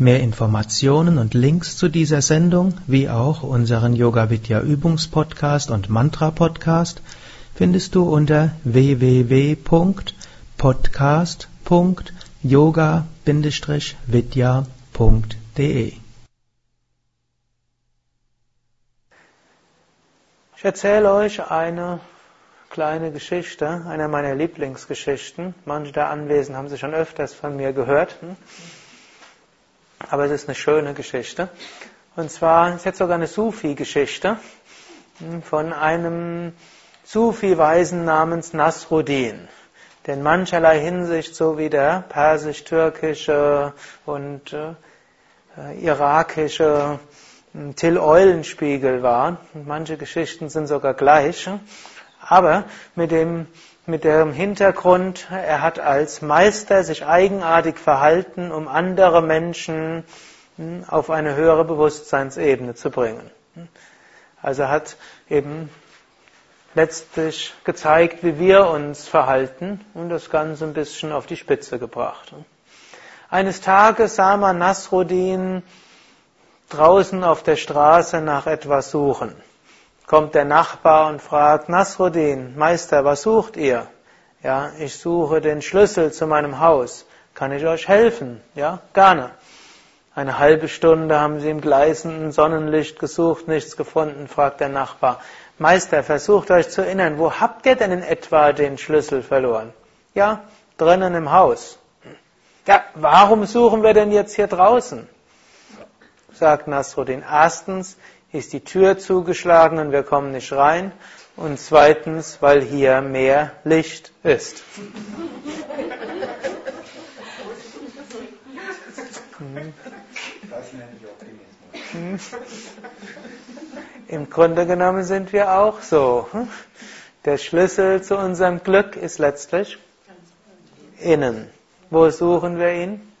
Mehr Informationen und Links zu dieser Sendung, wie auch unseren Yoga Vidya Übungspodcast und Mantra Podcast findest du unter www.podcast.yoga-vidya.de. Ich erzähle euch eine kleine Geschichte, einer meiner Lieblingsgeschichten. Manche der Anwesenden haben sie schon öfters von mir gehört. Aber es ist eine schöne Geschichte. Und zwar ist jetzt sogar eine Sufi-Geschichte von einem Sufi-Weisen namens Nasruddin, der in mancherlei Hinsicht so wie der persisch-türkische und äh, irakische hm, Till Eulenspiegel war. Manche Geschichten sind sogar gleich. Aber mit dem mit dem Hintergrund, er hat als Meister sich eigenartig verhalten, um andere Menschen hm, auf eine höhere Bewusstseinsebene zu bringen. Also er hat eben letztlich gezeigt, wie wir uns verhalten und das Ganze ein bisschen auf die Spitze gebracht. Eines Tages sah man Nasruddin draußen auf der Straße nach etwas suchen kommt der Nachbar und fragt, Nasruddin, Meister, was sucht ihr? Ja, ich suche den Schlüssel zu meinem Haus. Kann ich euch helfen? Ja, gerne. Eine halbe Stunde haben sie im gleißenden Sonnenlicht gesucht, nichts gefunden, fragt der Nachbar. Meister, versucht euch zu erinnern, wo habt ihr denn in etwa den Schlüssel verloren? Ja, drinnen im Haus. Ja, warum suchen wir denn jetzt hier draußen? Sagt Nasruddin. Erstens, ist die Tür zugeschlagen und wir kommen nicht rein. Und zweitens, weil hier mehr Licht ist. Das nenne ich Optimismus. Im Grunde genommen sind wir auch so. Der Schlüssel zu unserem Glück ist letztlich innen. Wo suchen wir ihn?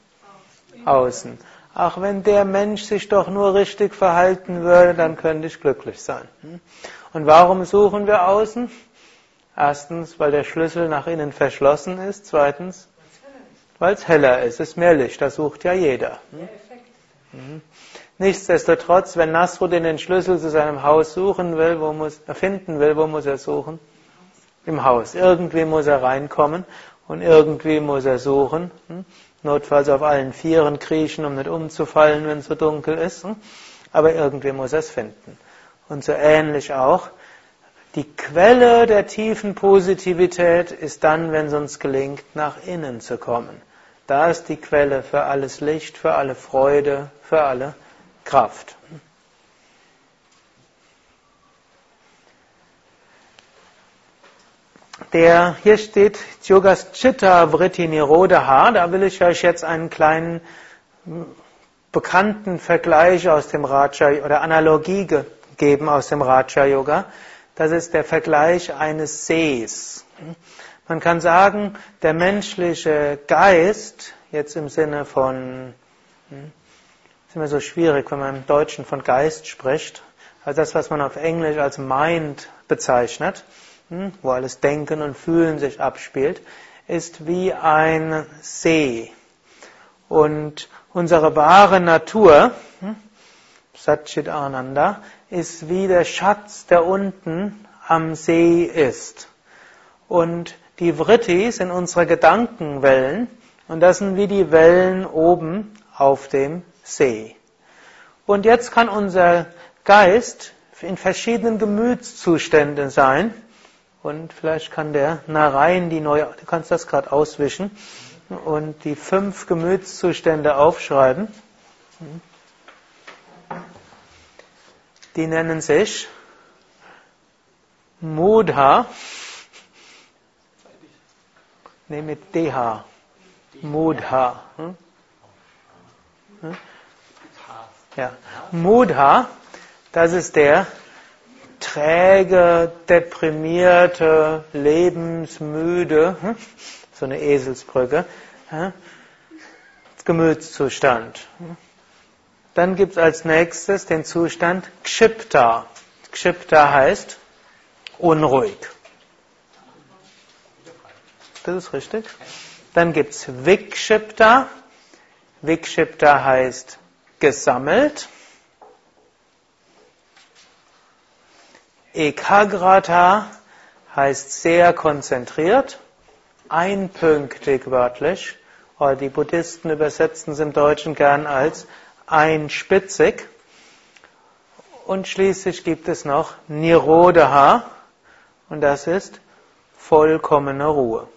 Außen ach, wenn der Mensch sich doch nur richtig verhalten würde, dann könnte ich glücklich sein. Hm? Und warum suchen wir außen? Erstens, weil der Schlüssel nach innen verschlossen ist. Zweitens, weil es heller ist. Es ist mehr Licht, das sucht ja jeder. Hm? Mhm. Nichtsdestotrotz, wenn Nasruddin den Schlüssel zu seinem Haus suchen will, wo muss, finden will, wo muss er suchen? Im Haus. Irgendwie muss er reinkommen und irgendwie muss er suchen. Hm? notfalls auf allen Vieren kriechen, um nicht umzufallen, wenn es so dunkel ist. Hm? Aber irgendwie muss er es finden. Und so ähnlich auch. Die Quelle der tiefen Positivität ist dann, wenn es uns gelingt, nach innen zu kommen. Da ist die Quelle für alles Licht, für alle Freude, für alle Kraft. Der, hier steht Yogas Chitta Vritti Nirodha. Da will ich euch jetzt einen kleinen hm, bekannten Vergleich aus dem Raja oder Analogie geben aus dem Raja Yoga. Das ist der Vergleich eines Sees. Man kann sagen, der menschliche Geist, jetzt im Sinne von, hm, ist immer so schwierig, wenn man im Deutschen von Geist spricht, also das, was man auf Englisch als Mind bezeichnet, wo alles Denken und Fühlen sich abspielt, ist wie ein See. Und unsere wahre Natur, hm, Satchit Ananda, ist wie der Schatz, der unten am See ist. Und die Vritti sind unsere Gedankenwellen und das sind wie die Wellen oben auf dem See. Und jetzt kann unser Geist in verschiedenen Gemütszuständen sein. Und vielleicht kann der Narayan die neue, du kannst das gerade auswischen und die fünf Gemütszustände aufschreiben. Die nennen sich Mudha, ne mit DH, Mudha. Ja. Mudha, das ist der träge, deprimierte, lebensmüde, hm? so eine Eselsbrücke, hm? Gemütszustand. Dann gibt es als nächstes den Zustand Kshipta. Kshipta heißt unruhig. Das ist richtig. Dann gibt es Vikshipta. Vikshipta heißt gesammelt. Ekagrata heißt sehr konzentriert, einpünktig wörtlich, oder die Buddhisten übersetzen es im Deutschen gern als einspitzig. Und schließlich gibt es noch Nirodha, und das ist vollkommene Ruhe.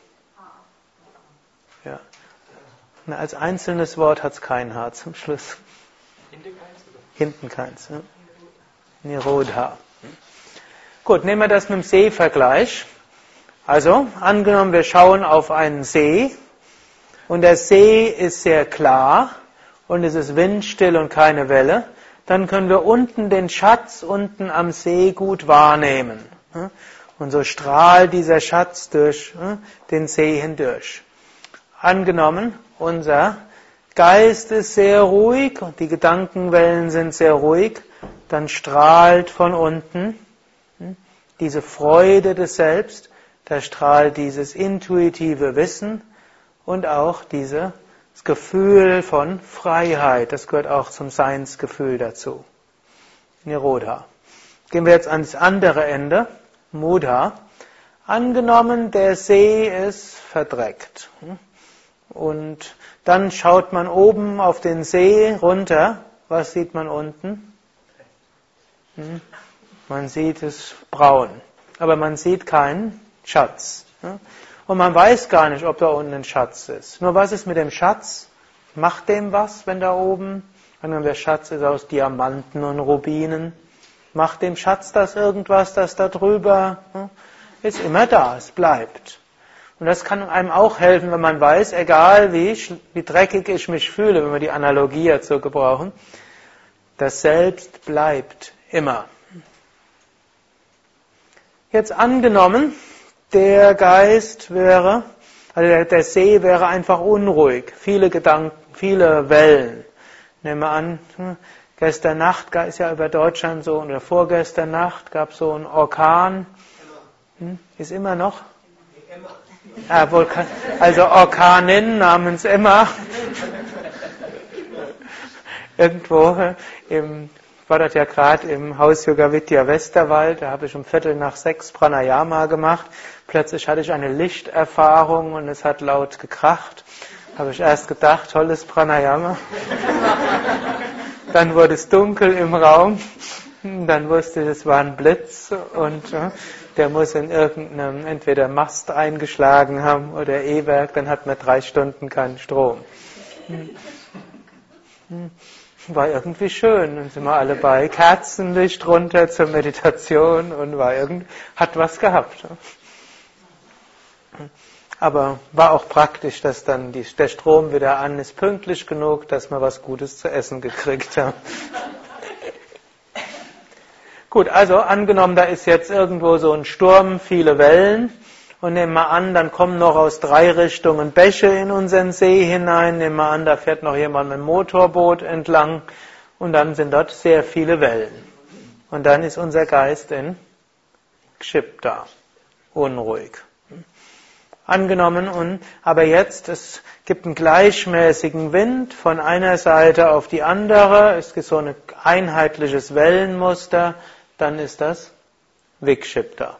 Ja. als einzelnes Wort hat es kein H zum Schluss. Hinten keins. Ja. Nirodha. Gut, nehmen wir das mit dem Seevergleich. Also, angenommen, wir schauen auf einen See und der See ist sehr klar und es ist windstill und keine Welle, dann können wir unten den Schatz unten am See gut wahrnehmen. Und so strahlt dieser Schatz durch den See hindurch. Angenommen, unser Geist ist sehr ruhig und die Gedankenwellen sind sehr ruhig, dann strahlt von unten diese Freude des Selbst, da strahlt dieses intuitive Wissen und auch dieses Gefühl von Freiheit. Das gehört auch zum Seinsgefühl dazu. Nirodha. Gehen wir jetzt ans andere Ende. Mudha. Angenommen, der See ist verdreckt. Und dann schaut man oben auf den See runter. Was sieht man unten? Hm? Man sieht es braun, aber man sieht keinen Schatz. Und man weiß gar nicht, ob da unten ein Schatz ist. Nur was ist mit dem Schatz? Macht dem was, wenn da oben, wenn der Schatz ist aus Diamanten und Rubinen, macht dem Schatz das irgendwas, das da drüber ist immer da, es bleibt. Und das kann einem auch helfen, wenn man weiß, egal wie, wie dreckig ich mich fühle, wenn wir die Analogie so gebrauchen, das Selbst bleibt immer. Jetzt angenommen, der Geist wäre, also der, See wäre einfach unruhig, viele Gedanken, viele Wellen. Nehmen wir an, hm, gestern Nacht ist ja über Deutschland so, oder vorgestern Nacht gab es so einen Orkan. Hm, ist immer noch? Ja, also Orkanin namens Emma. Irgendwo im war dort ja gerade im Haus Yoga Vidya Westerwald, da habe ich um Viertel nach sechs Pranayama gemacht. Plötzlich hatte ich eine Lichterfahrung und es hat laut gekracht. Habe ich erst gedacht, tolles Pranayama. Dann wurde es dunkel im Raum. Dann wusste ich, es war ein Blitz und äh, der muss in irgendeinem entweder Mast eingeschlagen haben oder E-Werk, dann hat man drei Stunden keinen Strom. War irgendwie schön. Dann sind wir alle bei Kerzenlicht runter zur Meditation und war irgend, hat was gehabt. Aber war auch praktisch, dass dann die, der Strom wieder an ist, pünktlich genug, dass wir was Gutes zu essen gekriegt haben. Gut, also angenommen, da ist jetzt irgendwo so ein Sturm, viele Wellen. Und nehmen wir an, dann kommen noch aus drei Richtungen Bäche in unseren See hinein. Nehmen wir an, da fährt noch jemand mit dem Motorboot entlang. Und dann sind dort sehr viele Wellen. Und dann ist unser Geist in Kshipta, unruhig. Angenommen, und, aber jetzt, es gibt einen gleichmäßigen Wind von einer Seite auf die andere, es gibt so ein einheitliches Wellenmuster, dann ist das Vikshipta.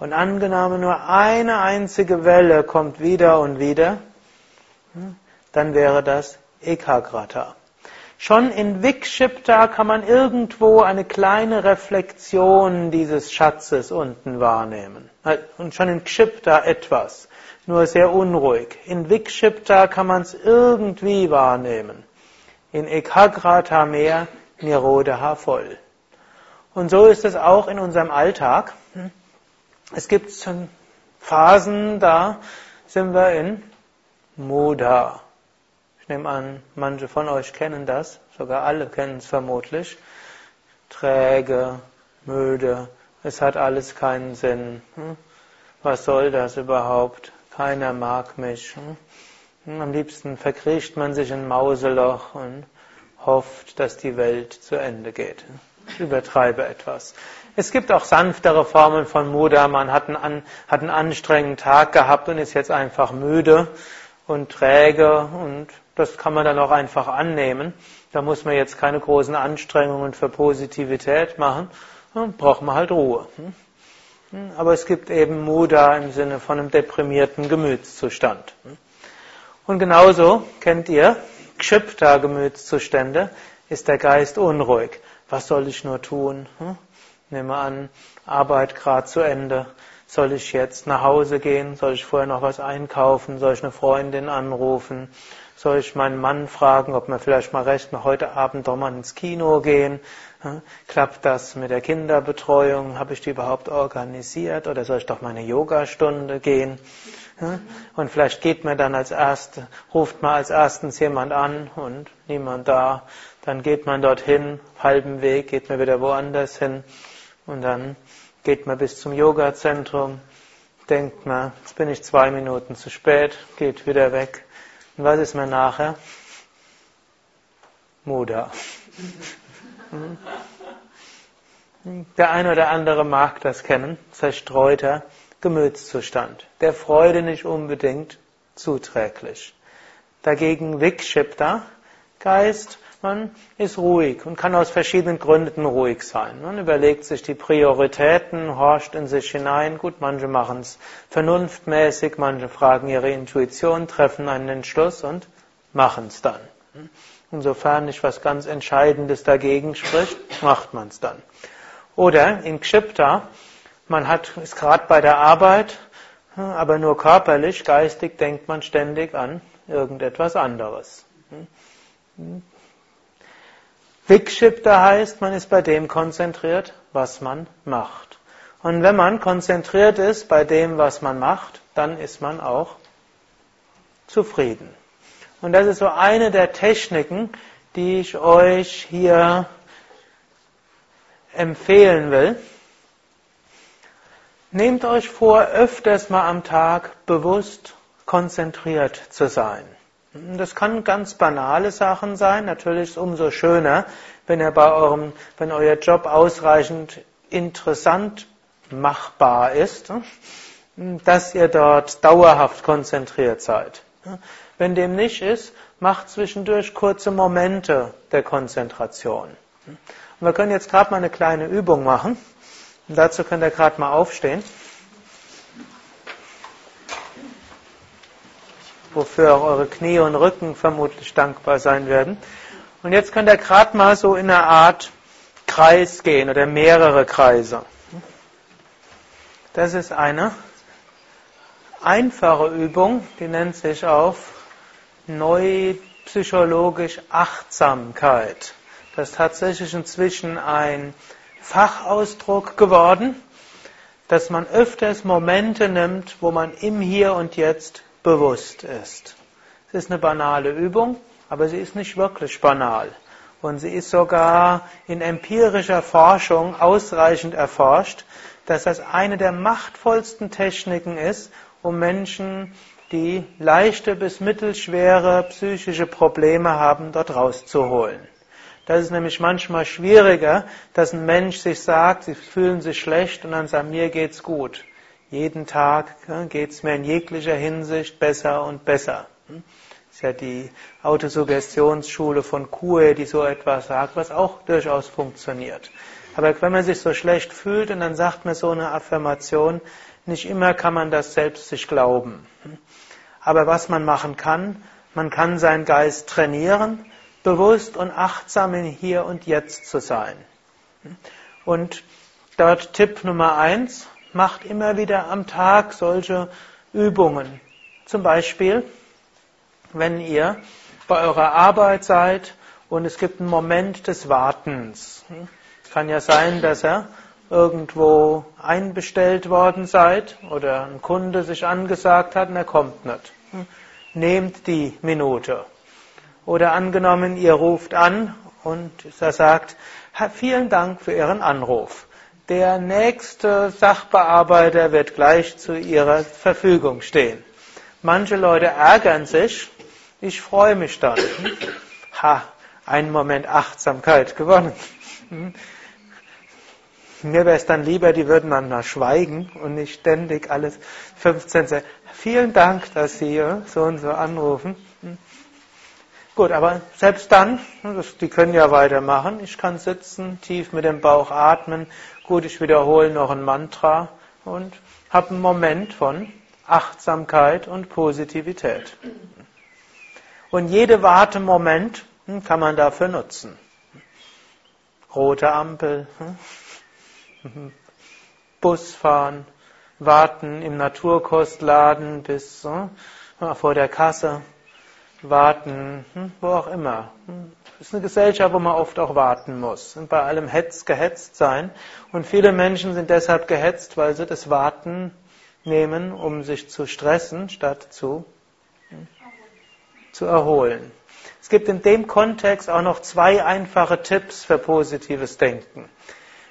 Und angenommen nur eine einzige Welle kommt wieder und wieder, hm, dann wäre das Ekagrata. Schon in Vikshipta kann man irgendwo eine kleine Reflexion dieses Schatzes unten wahrnehmen. Und schon in Kshipta etwas, nur sehr unruhig. In Vikshipta kann man es irgendwie wahrnehmen. In Ekagrata mehr, Nirodha voll. Und so ist es auch in unserem Alltag. Hm. Es gibt Phasen, da sind wir in Mudha. Ich nehme an, manche von euch kennen das, sogar alle kennen es vermutlich. Träge, müde, es hat alles keinen Sinn. Hm? Was soll das überhaupt? Keiner mag mich. Hm? Am liebsten verkriecht man sich in Mauseloch und hofft, dass die Welt zu Ende geht. Ich übertreibe etwas. Es gibt auch sanftere Formen von Muda. Man hat einen, hat einen anstrengenden Tag gehabt und ist jetzt einfach müde und träge und das kann man dann auch einfach annehmen. Da muss man jetzt keine großen Anstrengungen für Positivität machen. Dann braucht man halt Ruhe. Aber es gibt eben Muda im Sinne von einem deprimierten Gemütszustand. Und genauso kennt ihr Kshipta Gemütszustände, ist der Geist unruhig. Was soll ich nur tun? Hm? Nehme an, Arbeit gerade zu Ende. Soll ich jetzt nach Hause gehen? Soll ich vorher noch was einkaufen? Soll ich eine Freundin anrufen? Soll ich meinen Mann fragen, ob wir vielleicht mal recht mal heute Abend doch mal ins Kino gehen? Klappt das mit der Kinderbetreuung? Habe ich die überhaupt organisiert? Oder soll ich doch mal eine Yogastunde gehen? Und vielleicht geht mir dann als erst, ruft mal als erstens jemand an und niemand da. Dann geht man dorthin, halben Weg, geht man wieder woanders hin. Und dann geht man bis zum Yoga-Zentrum, denkt man, jetzt bin ich zwei Minuten zu spät, geht wieder weg. Und was ist mir nachher? Muda. Der eine oder andere mag das kennen, zerstreuter Gemütszustand, der Freude nicht unbedingt zuträglich. Dagegen Vikshipta, Geist, man ist ruhig und kann aus verschiedenen Gründen ruhig sein. Man überlegt sich die Prioritäten, horcht in sich hinein. Gut, manche machen es vernunftmäßig, manche fragen ihre Intuition, treffen einen Entschluss und machen es dann. Insofern nicht was ganz Entscheidendes dagegen spricht, macht man es dann. Oder in Kshipta, man hat, ist gerade bei der Arbeit, aber nur körperlich, geistig denkt man ständig an irgendetwas anderes. Vikshipta heißt, man ist bei dem konzentriert, was man macht. Und wenn man konzentriert ist bei dem, was man macht, dann ist man auch zufrieden. Und das ist so eine der Techniken, die ich euch hier empfehlen will. Nehmt euch vor, öfters mal am Tag bewusst konzentriert zu sein. Das kann ganz banale Sachen sein. Natürlich ist es umso schöner, wenn er bei eurem, wenn euer Job ausreichend interessant machbar ist, dass ihr dort dauerhaft konzentriert seid. Wenn dem nicht ist, macht zwischendurch kurze Momente der Konzentration. Und wir können jetzt gerade mal eine kleine Übung machen. Und dazu könnt ihr gerade mal aufstehen. Wofür auch eure Knie und Rücken vermutlich dankbar sein werden. Und jetzt könnt ihr gerade mal so in einer Art Kreis gehen oder mehrere Kreise. Das ist eine einfache Übung, die nennt sich auf Neupsychologisch Achtsamkeit. Das ist tatsächlich inzwischen ein Fachausdruck geworden, dass man öfters Momente nimmt, wo man im Hier und Jetzt bewusst ist. Es ist eine banale Übung, aber sie ist nicht wirklich banal. Und sie ist sogar in empirischer Forschung ausreichend erforscht, dass das eine der machtvollsten Techniken ist, um Menschen, die leichte bis mittelschwere psychische Probleme haben, dort rauszuholen. Das ist nämlich manchmal schwieriger, dass ein Mensch sich sagt, sie fühlen sich schlecht und dann sagt, mir geht's gut. Jeden Tag geht es mir in jeglicher Hinsicht besser und besser. Das hm? ist ja die Autosuggestionsschule von Kue, die so etwas sagt, was auch durchaus funktioniert. Aber wenn man sich so schlecht fühlt und dann sagt man so eine Affirmation, nicht immer kann man das selbst sich glauben. Hm? Aber was man machen kann, man kann seinen Geist trainieren, bewusst und achtsam in Hier und Jetzt zu sein. Hm? Und dort Tipp Nummer eins, macht immer wieder am Tag solche Übungen. Zum Beispiel, wenn ihr bei eurer Arbeit seid und es gibt einen Moment des Wartens. Kann ja sein, dass ihr irgendwo einbestellt worden seid oder ein Kunde sich angesagt hat und er kommt nicht. Nehmt die Minute Oder angenommen, ihr ruft an und er sagt, vielen Dank für Ihren Anruf. Der nächste Sachbearbeiter wird gleich zu Ihrer Verfügung stehen. Manche Leute ärgern sich, ich freue mich dann. Ha, einen Moment Achtsamkeit gewonnen. Mir wäre es dann lieber, die würden dann mal schweigen und nicht ständig alles 15 sagen. Vielen Dank, dass Sie so und so anrufen. Gut, aber selbst dann, die können ja weitermachen. Ich kann sitzen, tief mit dem Bauch atmen. Gut, ich wiederhole noch ein Mantra und habe einen Moment von Achtsamkeit und Positivität. Und jede Wartemoment hm, kann man dafür nutzen. Rote Ampel, hm, Bus fahren, warten im Naturkostladen bis hm, vor der Kasse, warten, wo auch immer. Hm, es ist eine Gesellschaft, wo man oft auch warten muss und bei allem Hetz gehetzt sein. Und viele Menschen sind deshalb gehetzt, weil sie das Warten nehmen, um sich zu stressen, statt zu, hm, zu erholen. Es gibt in dem Kontext auch noch zwei einfache Tipps für positives Denken.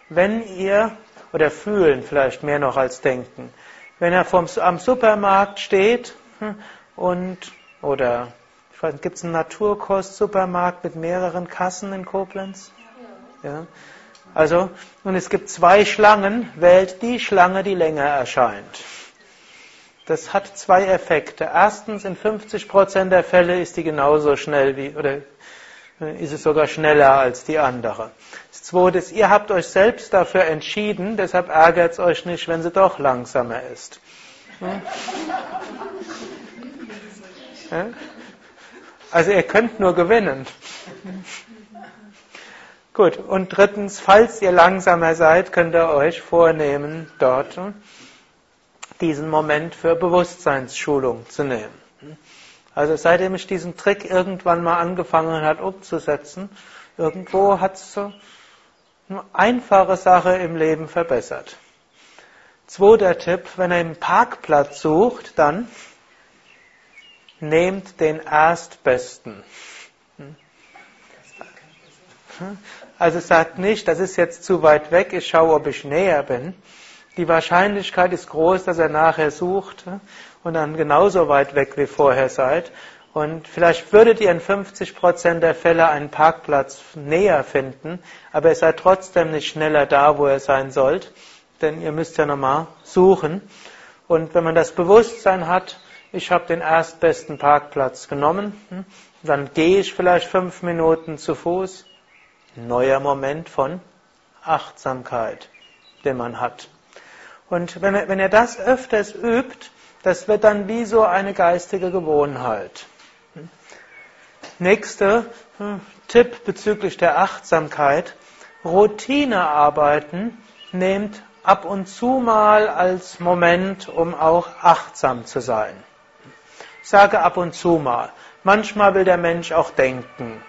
Wenn ihr, oder fühlen vielleicht mehr noch als denken, wenn er vom, am Supermarkt steht und, oder Gibt es einen Naturkost-Supermarkt mit mehreren Kassen in Koblenz? Ja. Also, und es gibt zwei Schlangen, wählt die Schlange, die länger erscheint. Das hat zwei Effekte. Erstens, in 50% der Fälle ist die genauso schnell wie, oder äh, ist es sogar schneller als die andere. Das zweite ist, ihr habt euch selbst dafür entschieden, deshalb ärgert es euch nicht, wenn sie doch langsamer ist. Hm? Ja? Also ihr könnt nur gewinnen. Gut, und drittens, falls ihr langsamer seid, könnt ihr euch vornehmen, dort diesen Moment für Bewusstseinsschulung zu nehmen. Also seitdem ich diesen Trick irgendwann mal angefangen hat umzusetzen, irgendwo hat es so eine einfache Sache im Leben verbessert. Zweiter Tipp, wenn ihr einen Parkplatz sucht, dann nehmt den Erstbesten. Also sagt nicht, das ist jetzt zu weit weg, ich schaue, ob ich näher bin. Die Wahrscheinlichkeit ist groß, dass er nachher sucht und dann genauso weit weg wie vorher seid. Und vielleicht würdet ihr in 50% der Fälle einen Parkplatz näher finden, aber ihr seid trotzdem nicht schneller da, wo ihr sein sollt, denn ihr müsst ja nochmal suchen. Und wenn man das Bewusstsein hat, ich habe den erstbesten Parkplatz genommen, hm? dann gehe ich vielleicht fünf Minuten zu Fuß. Neuer Moment von Achtsamkeit, den man hat. Und wenn, wenn er das öfters übt, das wird dann wie so eine geistige Gewohnheit. Hm? Nächster hm, Tipp bezüglich der Achtsamkeit. Routinearbeiten nehmt ab und zu mal als Moment, um auch achtsam zu sein. Sage ab und zu mal. Manchmal will der Mensch auch denken.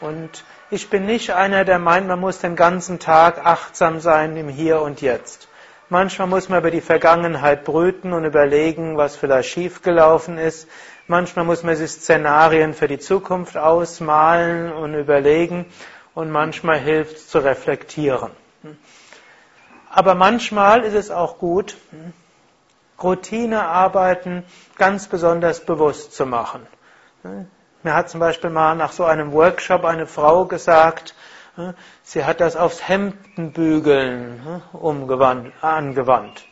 Und ich bin nicht einer, der meint, man muss den ganzen Tag achtsam sein im Hier und Jetzt. Manchmal muss man über die Vergangenheit brüten und überlegen, was vielleicht schiefgelaufen ist. Manchmal muss man sich Szenarien für die Zukunft ausmalen und überlegen. Und manchmal hilft es zu reflektieren. Aber manchmal ist es auch gut, Routinearbeiten ganz besonders bewusst zu machen. Mir hat zum Beispiel mal nach so einem Workshop eine Frau gesagt, sie hat das aufs Hemdenbügeln angewandt.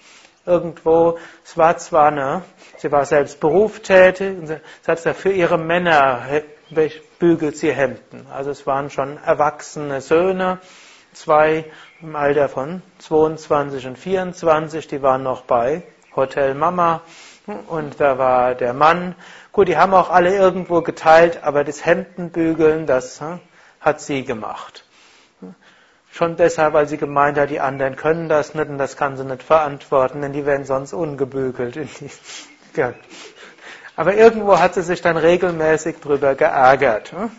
Irgendwo, es war zwar eine, sie war selbst berufstätig, sie hat gesagt, für ihre Männer bügelt sie Hemden. Also es waren schon erwachsene Söhne, zwei im Alter von 22 und 24, die waren noch bei Hotel Mama und da war der Mann. Gut, die haben auch alle irgendwo geteilt, aber das Hemdenbügeln, das hm, hat sie gemacht. Schon deshalb, weil sie gemeint hat, die anderen können das nicht und das kann sie nicht verantworten, denn die werden sonst ungebügelt. Aber irgendwo hat sie sich dann regelmäßig drüber geärgert. Hm.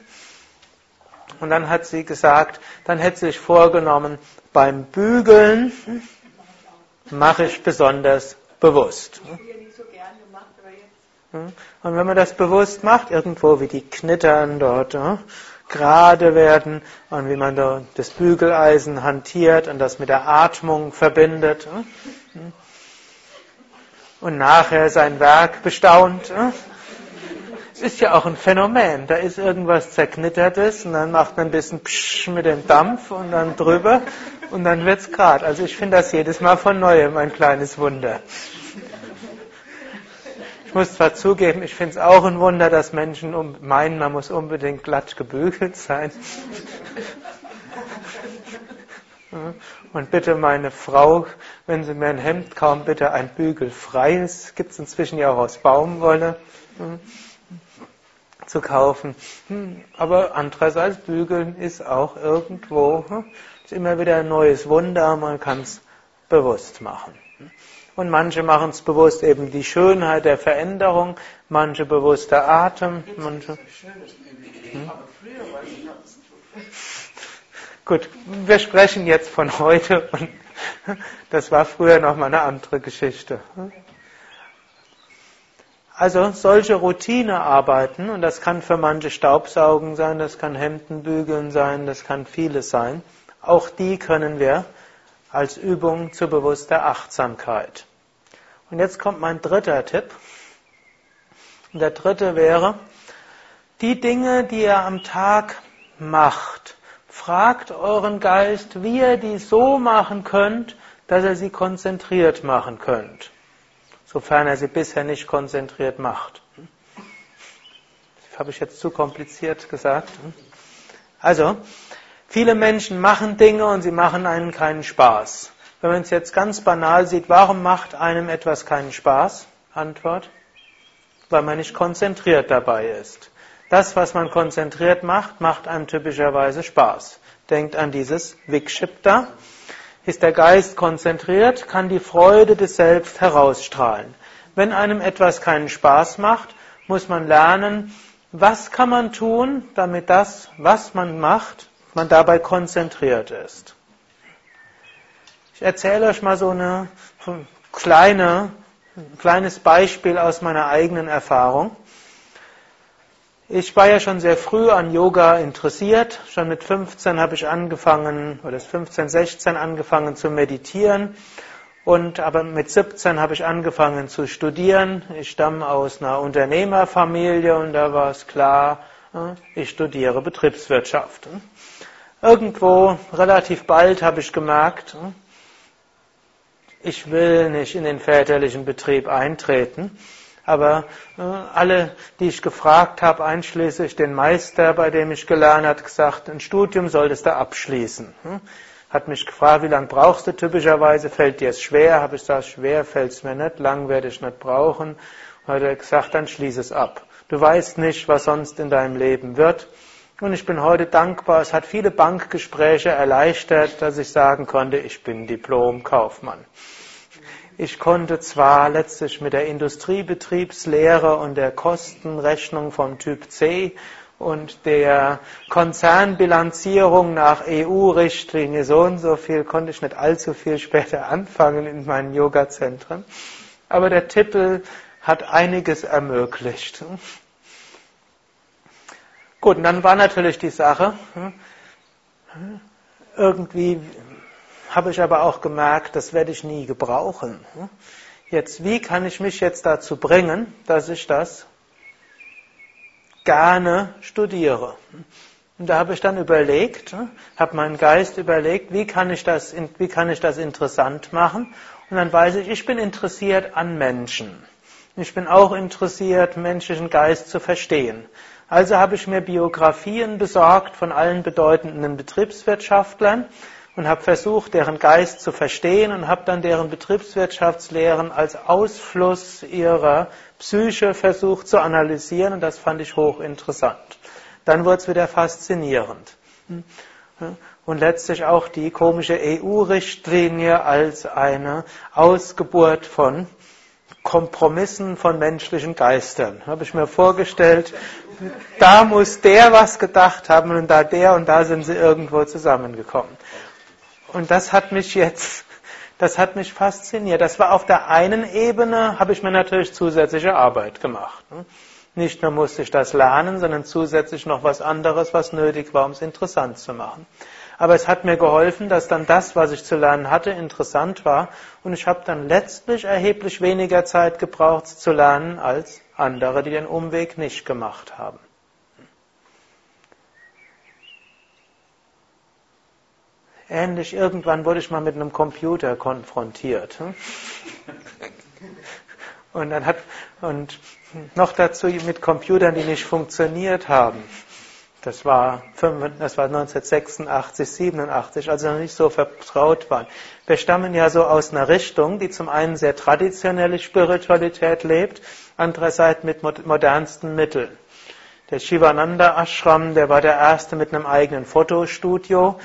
Und dann hat sie gesagt, dann hätte sie sich vorgenommen, beim Bügeln hm, mache ich besonders bewusst. Und wenn man das bewusst macht, irgendwo wie die Knittern dort gerade werden und wie man da das Bügeleisen hantiert und das mit der Atmung verbindet und nachher sein Werk bestaunt. Es ist ja auch ein Phänomen. Da ist irgendwas Zerknittertes und dann macht man ein bisschen Psch mit dem Dampf und dann drüber und dann wird's grad. Also ich finde das jedes Mal von neuem ein kleines Wunder. Ich muss zwar zugeben, ich finde es auch ein Wunder, dass Menschen meinen, man muss unbedingt glatt gebügelt sein. Und bitte meine Frau, wenn Sie mir ein Hemd kaufen, bitte ein bügelfreies. Gibt es inzwischen ja auch aus Baumwolle zu kaufen. Hm, aber andererseits, bügeln ist auch irgendwo, hm, ist immer wieder ein neues Wunder, man kann es bewusst machen. Und manche machen es bewusst eben die Schönheit der Veränderung, manche bewusst der Atem, manche. Hm? Gut, wir sprechen jetzt von heute und das war früher noch mal eine andere Geschichte. Also solche Routinearbeiten, und das kann für manche Staubsaugen sein, das kann Hemdenbügeln sein, das kann vieles sein, auch die können wir als Übung zur bewusster Achtsamkeit. Und jetzt kommt mein dritter Tipp. Und der dritte wäre, die Dinge, die ihr am Tag macht, fragt euren Geist, wie ihr die so machen könnt, dass ihr sie konzentriert machen könnt sofern er sie bisher nicht konzentriert macht. Das habe ich jetzt zu kompliziert gesagt. Also, viele Menschen machen Dinge und sie machen einen keinen Spaß. Wenn man es jetzt ganz banal sieht, warum macht einem etwas keinen Spaß? Antwort, weil man nicht konzentriert dabei ist. Das, was man konzentriert macht, macht einem typischerweise Spaß. Denkt an dieses Vikshipta. Ist der Geist konzentriert, kann die Freude des Selbst herausstrahlen. Wenn einem etwas keinen Spaß macht, muss man lernen, was kann man tun, damit das, was man macht, man dabei konzentriert ist. Ich erzähle euch mal so eine kleine, ein kleines Beispiel aus meiner eigenen Erfahrung. Ich war ja schon sehr früh an Yoga interessiert. Schon mit 15 habe ich angefangen, oder 15, 16 angefangen zu meditieren. Und aber mit 17 habe ich angefangen zu studieren. Ich stamme aus einer Unternehmerfamilie und da war es klar, ich studiere Betriebswirtschaft. Irgendwo relativ bald habe ich gemerkt, ich will nicht in den väterlichen Betrieb eintreten. Aber äh, alle, die ich gefragt habe, einschließlich den Meister, bei dem ich gelernt habe, gesagt, ein Studium solltest du abschließen. Hm? Hat mich gefragt, wie lange brauchst du typischerweise? Fällt dir es schwer? Habe ich gesagt, schwer fällt es mir nicht, lang werde ich nicht brauchen. Hat er gesagt, dann schließ es ab. Du weißt nicht, was sonst in deinem Leben wird. Und ich bin heute dankbar. Es hat viele Bankgespräche erleichtert, dass ich sagen konnte, ich bin Diplom-Kaufmann. Ich konnte zwar letztlich mit der Industriebetriebslehre und der Kostenrechnung vom Typ C und der Konzernbilanzierung nach EU-Richtlinie so und so viel konnte ich nicht allzu viel später anfangen in meinen Yoga-Zentren. Aber der Titel hat einiges ermöglicht. Gut, und dann war natürlich die Sache, irgendwie habe ich aber auch gemerkt, das werde ich nie gebrauchen. Jetzt, wie kann ich mich jetzt dazu bringen, dass ich das gerne studiere? Und da habe ich dann überlegt, habe meinen Geist überlegt, wie kann ich das, wie kann ich das interessant machen? Und dann weiß ich, ich bin interessiert an Menschen. Ich bin auch interessiert, menschlichen Geist zu verstehen. Also habe ich mir Biografien besorgt von allen bedeutenden Betriebswirtschaftlern und habe versucht, deren Geist zu verstehen und habe dann deren Betriebswirtschaftslehren als Ausfluss ihrer Psyche versucht zu analysieren und das fand ich hochinteressant. Dann wurde es wieder faszinierend. Und letztlich auch die komische EU-Richtlinie als eine Ausgeburt von Kompromissen von menschlichen Geistern. Habe ich mir vorgestellt, da muss der was gedacht haben und da der und da sind sie irgendwo zusammengekommen. Und das hat mich jetzt Das hat mich fasziniert. Das war auf der einen Ebene, habe ich mir natürlich zusätzliche Arbeit gemacht. Nicht nur musste ich das lernen, sondern zusätzlich noch was anderes, was nötig war, um es interessant zu machen. Aber es hat mir geholfen, dass dann das, was ich zu lernen hatte, interessant war. Und ich habe dann letztlich erheblich weniger Zeit gebraucht zu lernen als andere, die den Umweg nicht gemacht haben. Ähnlich, irgendwann wurde ich mal mit einem Computer konfrontiert. Hm? Und dann hat, und noch dazu mit Computern, die nicht funktioniert haben. Das war, das war 1986, 87, also noch nicht so vertraut waren. Wir stammen ja so aus einer Richtung, die zum einen sehr traditionelle Spiritualität lebt, andererseits mit modernsten Mitteln. Der Shivananda Ashram, der war der erste mit einem eigenen Fotostudio.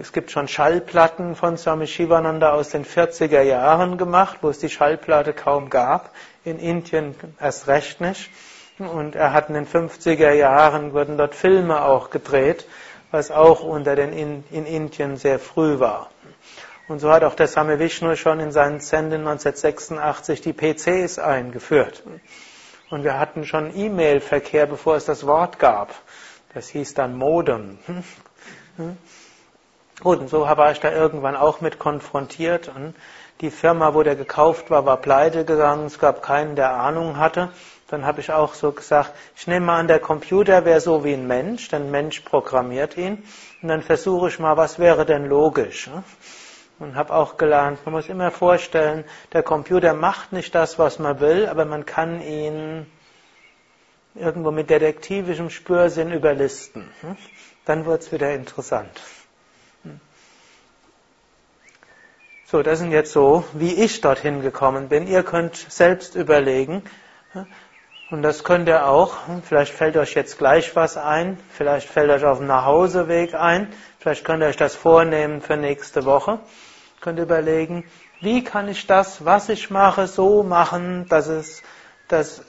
Es gibt schon Schallplatten von Swami Shivananda aus den 40er Jahren gemacht, wo es die Schallplatte kaum gab. In Indien erst recht nicht. Und er hat in den 50er Jahren, wurden dort Filme auch gedreht, was auch unter den in, in Indien sehr früh war. Und so hat auch der Same Vishnu schon in seinen Zenden 1986 die PCs eingeführt. Und wir hatten schon E-Mail-Verkehr, bevor es das Wort gab. Das hieß dann Modem. Gut, und so war ich da irgendwann auch mit konfrontiert. Und die Firma, wo der gekauft war, war pleite gegangen. Es gab keinen, der Ahnung hatte. Dann habe ich auch so gesagt, ich nehme mal an, der Computer wäre so wie ein Mensch, denn Mensch programmiert ihn. Und dann versuche ich mal, was wäre denn logisch? Und habe auch gelernt, man muss immer vorstellen, der Computer macht nicht das, was man will, aber man kann ihn irgendwo mit detektivischem Spürsinn überlisten. Dann wird es wieder interessant. So, das sind jetzt so, wie ich dorthin gekommen bin. Ihr könnt selbst überlegen? Und das könnt ihr auch, vielleicht fällt euch jetzt gleich was ein, vielleicht fällt euch auf dem Nachhauseweg ein, vielleicht könnt ihr euch das vornehmen für nächste Woche. Könnt ihr überlegen, wie kann ich das, was ich mache, so machen, dass es, dass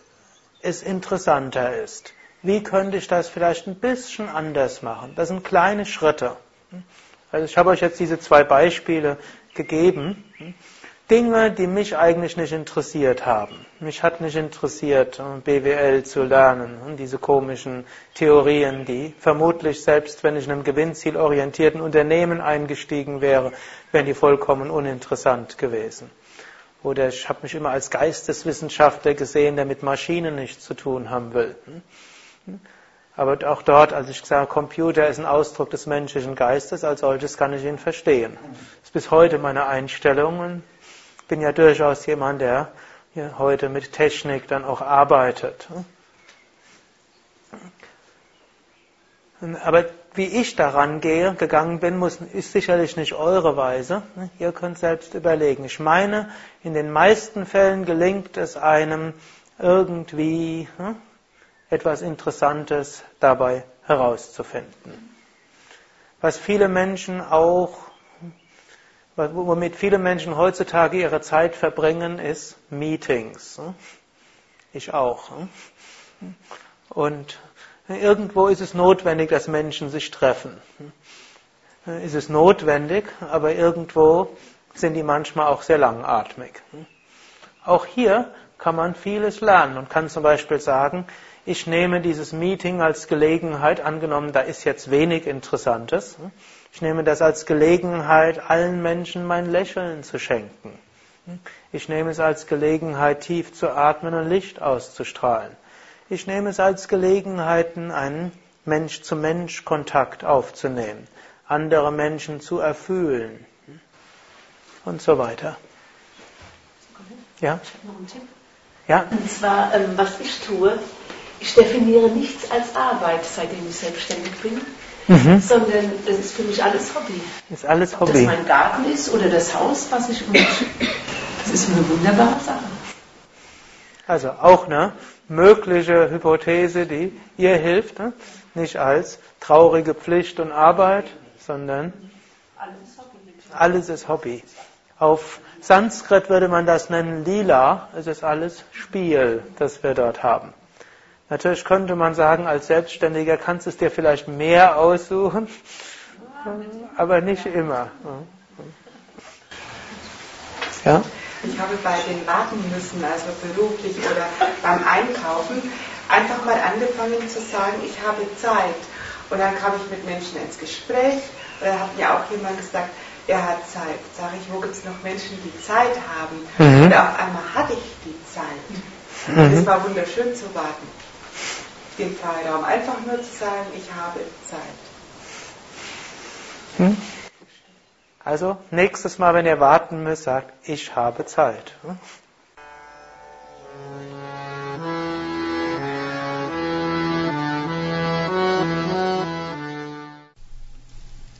es interessanter ist? Wie könnte ich das vielleicht ein bisschen anders machen? Das sind kleine Schritte. Also ich habe euch jetzt diese zwei Beispiele gegeben. Dinge, die mich eigentlich nicht interessiert haben. Mich hat nicht interessiert, BWL zu lernen und diese komischen Theorien, die vermutlich selbst, wenn ich in einem gewinnzielorientierten Unternehmen eingestiegen wäre, wären die vollkommen uninteressant gewesen. Oder ich habe mich immer als Geisteswissenschaftler gesehen, der mit Maschinen nichts zu tun haben will. Aber auch dort, als ich sage, Computer ist ein Ausdruck des menschlichen Geistes, als solches kann ich ihn verstehen. Das ist bis heute meine Einstellung bin ja durchaus jemand, der heute mit Technik dann auch arbeitet. Aber wie ich daran gehe, gegangen bin, muss, ist sicherlich nicht eure Weise. Ihr könnt selbst überlegen. Ich meine, in den meisten Fällen gelingt es einem irgendwie hm, etwas Interessantes dabei herauszufinden. Was viele Menschen auch womit viele Menschen heutzutage ihre Zeit verbringen, ist Meetings. Ich auch. Und irgendwo ist es notwendig, dass Menschen sich treffen. Ist es notwendig, aber irgendwo sind die manchmal auch sehr langatmig. Auch hier kann man vieles lernen und kann zum Beispiel sagen, ich nehme dieses Meeting als Gelegenheit, angenommen, da ist jetzt wenig Interessantes, ich nehme das als Gelegenheit, allen Menschen mein Lächeln zu schenken. Ich nehme es als Gelegenheit, tief zu atmen und Licht auszustrahlen. Ich nehme es als Gelegenheit, einen Mensch-zu-Mensch-Kontakt aufzunehmen, andere Menschen zu erfühlen und so weiter. Ja? Ich habe noch einen Tipp. Ja? Und zwar, ähm, was ich tue, ich definiere nichts als Arbeit, seitdem ich selbstständig bin mhm. sondern das ist für mich alles Hobby. Das ist alles Hobby. Ob das mein Garten ist oder das Haus, was ich und das ist eine wunderbare Sache. Also auch eine mögliche Hypothese, die ihr hilft, ne? nicht als traurige Pflicht und Arbeit, sondern alles ist Hobby. Auf Sanskrit würde man das nennen Lila, es ist alles Spiel, das wir dort haben. Natürlich könnte man sagen, als Selbstständiger kannst du es dir vielleicht mehr aussuchen, aber nicht immer. Ja? Ich habe bei den warten müssen, also beruflich oder beim Einkaufen, einfach mal angefangen zu sagen, ich habe Zeit. Und dann kam ich mit Menschen ins Gespräch. Und dann hat mir auch jemand gesagt, er hat Zeit. Sag ich, wo gibt es noch Menschen, die Zeit haben? Mhm. Und auf einmal hatte ich die Zeit. Mhm. Und es war wunderschön zu warten. Den Freiraum. Einfach nur zu sagen, ich habe Zeit. Mhm. Also nächstes Mal, wenn ihr warten müsst, sagt, ich habe Zeit.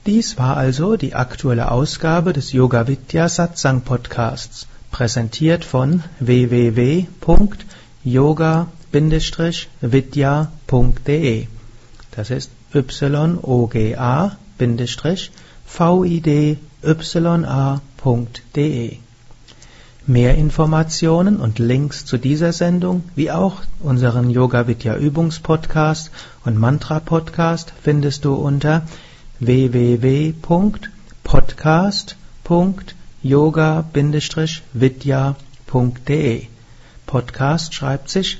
Dies war also die aktuelle Ausgabe des Yoga Vidya Satsang Podcasts, präsentiert von www.yoga-vidya.de. Das ist y o g a-vid ya.de. Mehr Informationen und Links zu dieser Sendung, wie auch unseren Yoga Vidya Übungspodcast und Mantra Podcast findest du unter www.podcast.yoga-vidya.de. Podcast schreibt sich